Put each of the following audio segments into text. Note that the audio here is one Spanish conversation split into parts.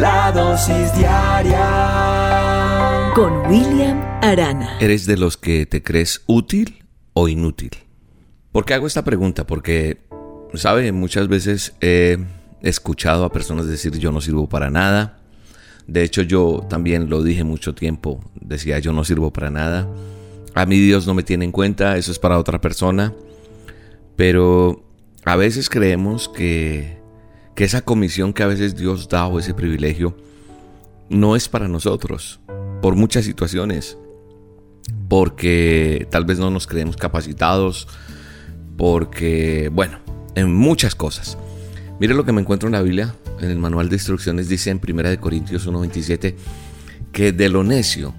La dosis diaria con William Arana. ¿Eres de los que te crees útil o inútil? ¿Por qué hago esta pregunta? Porque, ¿sabe? Muchas veces he escuchado a personas decir yo no sirvo para nada. De hecho, yo también lo dije mucho tiempo. Decía yo no sirvo para nada. A mí Dios no me tiene en cuenta, eso es para otra persona. Pero a veces creemos que, que esa comisión que a veces Dios da o ese privilegio no es para nosotros. Por muchas situaciones. Porque tal vez no nos creemos capacitados. Porque, bueno, en muchas cosas. Mire lo que me encuentro en la Biblia, en el manual de instrucciones, dice en 1 Corintios 1.27 que de lo necio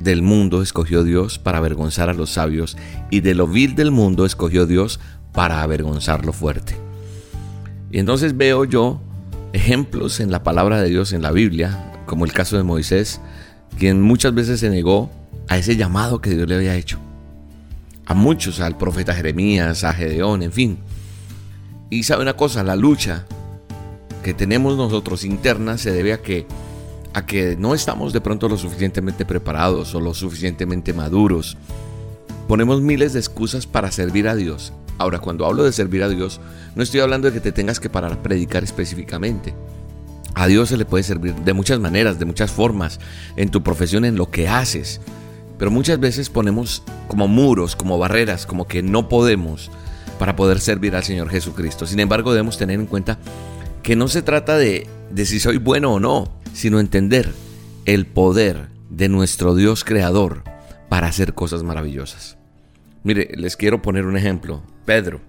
del mundo escogió Dios para avergonzar a los sabios y de lo vil del mundo escogió Dios para avergonzar lo fuerte. Y entonces veo yo ejemplos en la palabra de Dios en la Biblia, como el caso de Moisés, quien muchas veces se negó a ese llamado que Dios le había hecho. A muchos, al profeta Jeremías, a Gedeón, en fin. Y sabe una cosa, la lucha que tenemos nosotros interna se debe a que a que no estamos de pronto lo suficientemente preparados o lo suficientemente maduros. Ponemos miles de excusas para servir a Dios. Ahora, cuando hablo de servir a Dios, no estoy hablando de que te tengas que parar a predicar específicamente. A Dios se le puede servir de muchas maneras, de muchas formas, en tu profesión, en lo que haces. Pero muchas veces ponemos como muros, como barreras, como que no podemos para poder servir al Señor Jesucristo. Sin embargo, debemos tener en cuenta que no se trata de, de si soy bueno o no, sino entender el poder de nuestro Dios creador para hacer cosas maravillosas. Mire, les quiero poner un ejemplo. Pedro.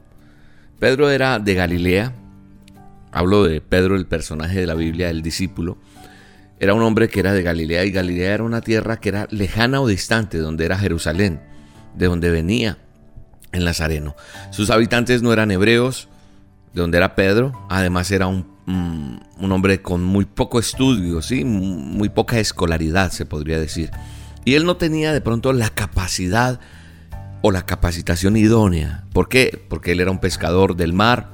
Pedro era de Galilea. Hablo de Pedro, el personaje de la Biblia, el discípulo. Era un hombre que era de Galilea y Galilea era una tierra que era lejana o distante, donde era Jerusalén, de donde venía el Nazareno. Sus habitantes no eran hebreos, de donde era Pedro. Además era un Mm, un hombre con muy poco estudio, ¿sí? muy poca escolaridad, se podría decir. Y él no tenía de pronto la capacidad o la capacitación idónea. ¿Por qué? Porque él era un pescador del mar.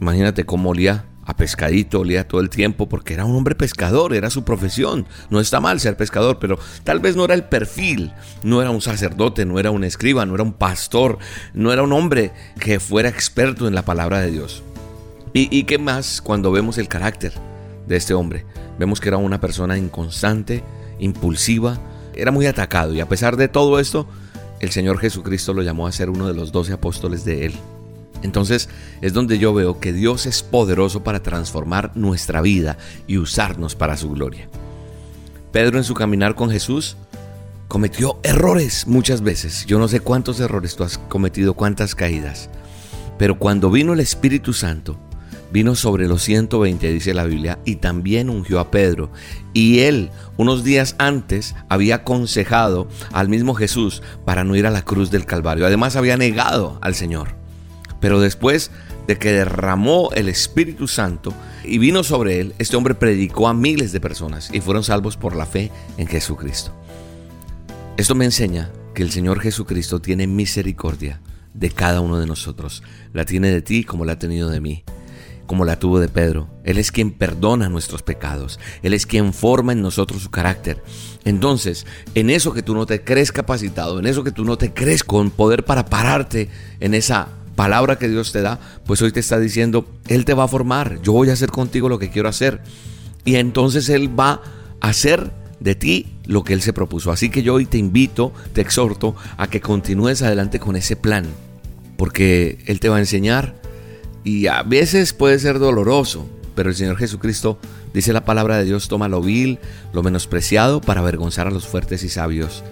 Imagínate cómo olía a pescadito, olía todo el tiempo, porque era un hombre pescador, era su profesión. No está mal ser pescador, pero tal vez no era el perfil, no era un sacerdote, no era un escriba, no era un pastor, no era un hombre que fuera experto en la palabra de Dios. ¿Y, qué más cuando vemos el carácter de este hombre? Vemos que era una persona inconstante, impulsiva, era muy atacado y a pesar de todo esto, el Señor Jesucristo lo llamó a ser uno de los doce apóstoles de él. Entonces es donde yo veo que Dios es poderoso para transformar nuestra vida y usarnos para su gloria. Pedro en su caminar con Jesús cometió errores muchas veces. Yo no sé cuántos errores tú has cometido, cuántas caídas. Pero cuando vino el Espíritu Santo, vino sobre los 120, dice la Biblia, y también ungió a Pedro. Y él, unos días antes, había aconsejado al mismo Jesús para no ir a la cruz del Calvario. Además, había negado al Señor. Pero después de que derramó el Espíritu Santo y vino sobre él, este hombre predicó a miles de personas y fueron salvos por la fe en Jesucristo. Esto me enseña que el Señor Jesucristo tiene misericordia de cada uno de nosotros. La tiene de ti como la ha tenido de mí como la tuvo de Pedro. Él es quien perdona nuestros pecados. Él es quien forma en nosotros su carácter. Entonces, en eso que tú no te crees capacitado, en eso que tú no te crees con poder para pararte en esa palabra que Dios te da, pues hoy te está diciendo, Él te va a formar, yo voy a hacer contigo lo que quiero hacer. Y entonces Él va a hacer de ti lo que Él se propuso. Así que yo hoy te invito, te exhorto a que continúes adelante con ese plan, porque Él te va a enseñar y a veces puede ser doloroso, pero el Señor Jesucristo dice la palabra de Dios, toma lo vil, lo menospreciado para avergonzar a los fuertes y sabios.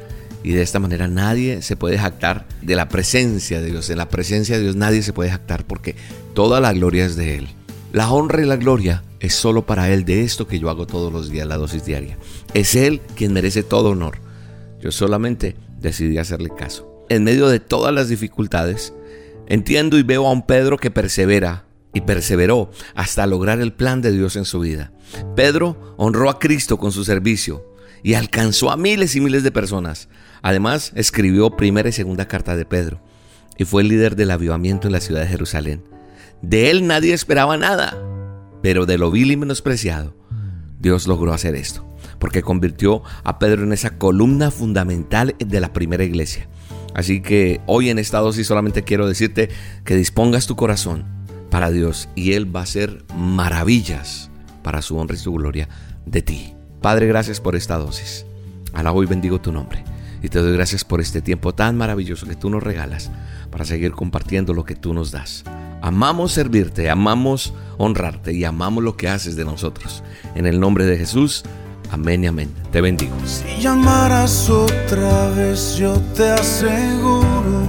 Y de esta manera nadie se puede jactar de la presencia de Dios. En la presencia de Dios nadie se puede jactar porque toda la gloria es de Él. La honra y la gloria es solo para Él de esto que yo hago todos los días, la dosis diaria. Es Él quien merece todo honor. Yo solamente decidí hacerle caso. En medio de todas las dificultades, entiendo y veo a un Pedro que persevera y perseveró hasta lograr el plan de Dios en su vida. Pedro honró a Cristo con su servicio y alcanzó a miles y miles de personas. Además, escribió primera y segunda carta de Pedro y fue el líder del avivamiento en la ciudad de Jerusalén. De él nadie esperaba nada, pero de lo vil y menospreciado, Dios logró hacer esto, porque convirtió a Pedro en esa columna fundamental de la primera iglesia. Así que hoy en esta dosis solamente quiero decirte que dispongas tu corazón para Dios y Él va a hacer maravillas para su honra y su gloria de ti. Padre, gracias por esta dosis. Alabo y bendigo tu nombre. Y te doy gracias por este tiempo tan maravilloso que tú nos regalas para seguir compartiendo lo que tú nos das. Amamos servirte, amamos honrarte y amamos lo que haces de nosotros. En el nombre de Jesús, amén y amén. Te bendigo. Si llamaras otra vez, yo te aseguro,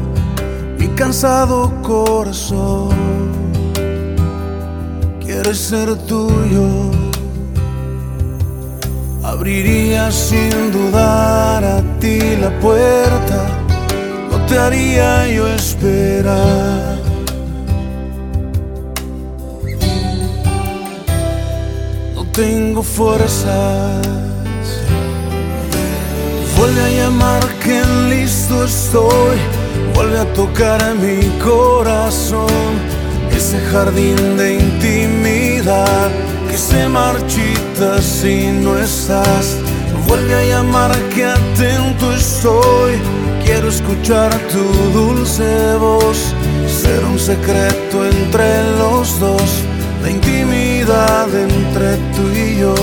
mi cansado corazón quiere ser tuyo Abriría sin dudar a ti la puerta, no te haría yo esperar. Tengo fuerzas, vuelve a llamar que listo estoy, vuelve a tocar a mi corazón, ese jardín de intimidad se marchita si no estás. Vuelve a llamar que atento estoy. Quiero escuchar tu dulce voz. Ser un secreto entre los dos. La intimidad entre tú y yo.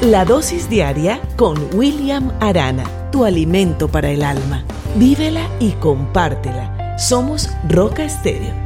La dosis diaria con William Arana, tu alimento para el alma. Vívela y compártela. Somos Roca Estéreo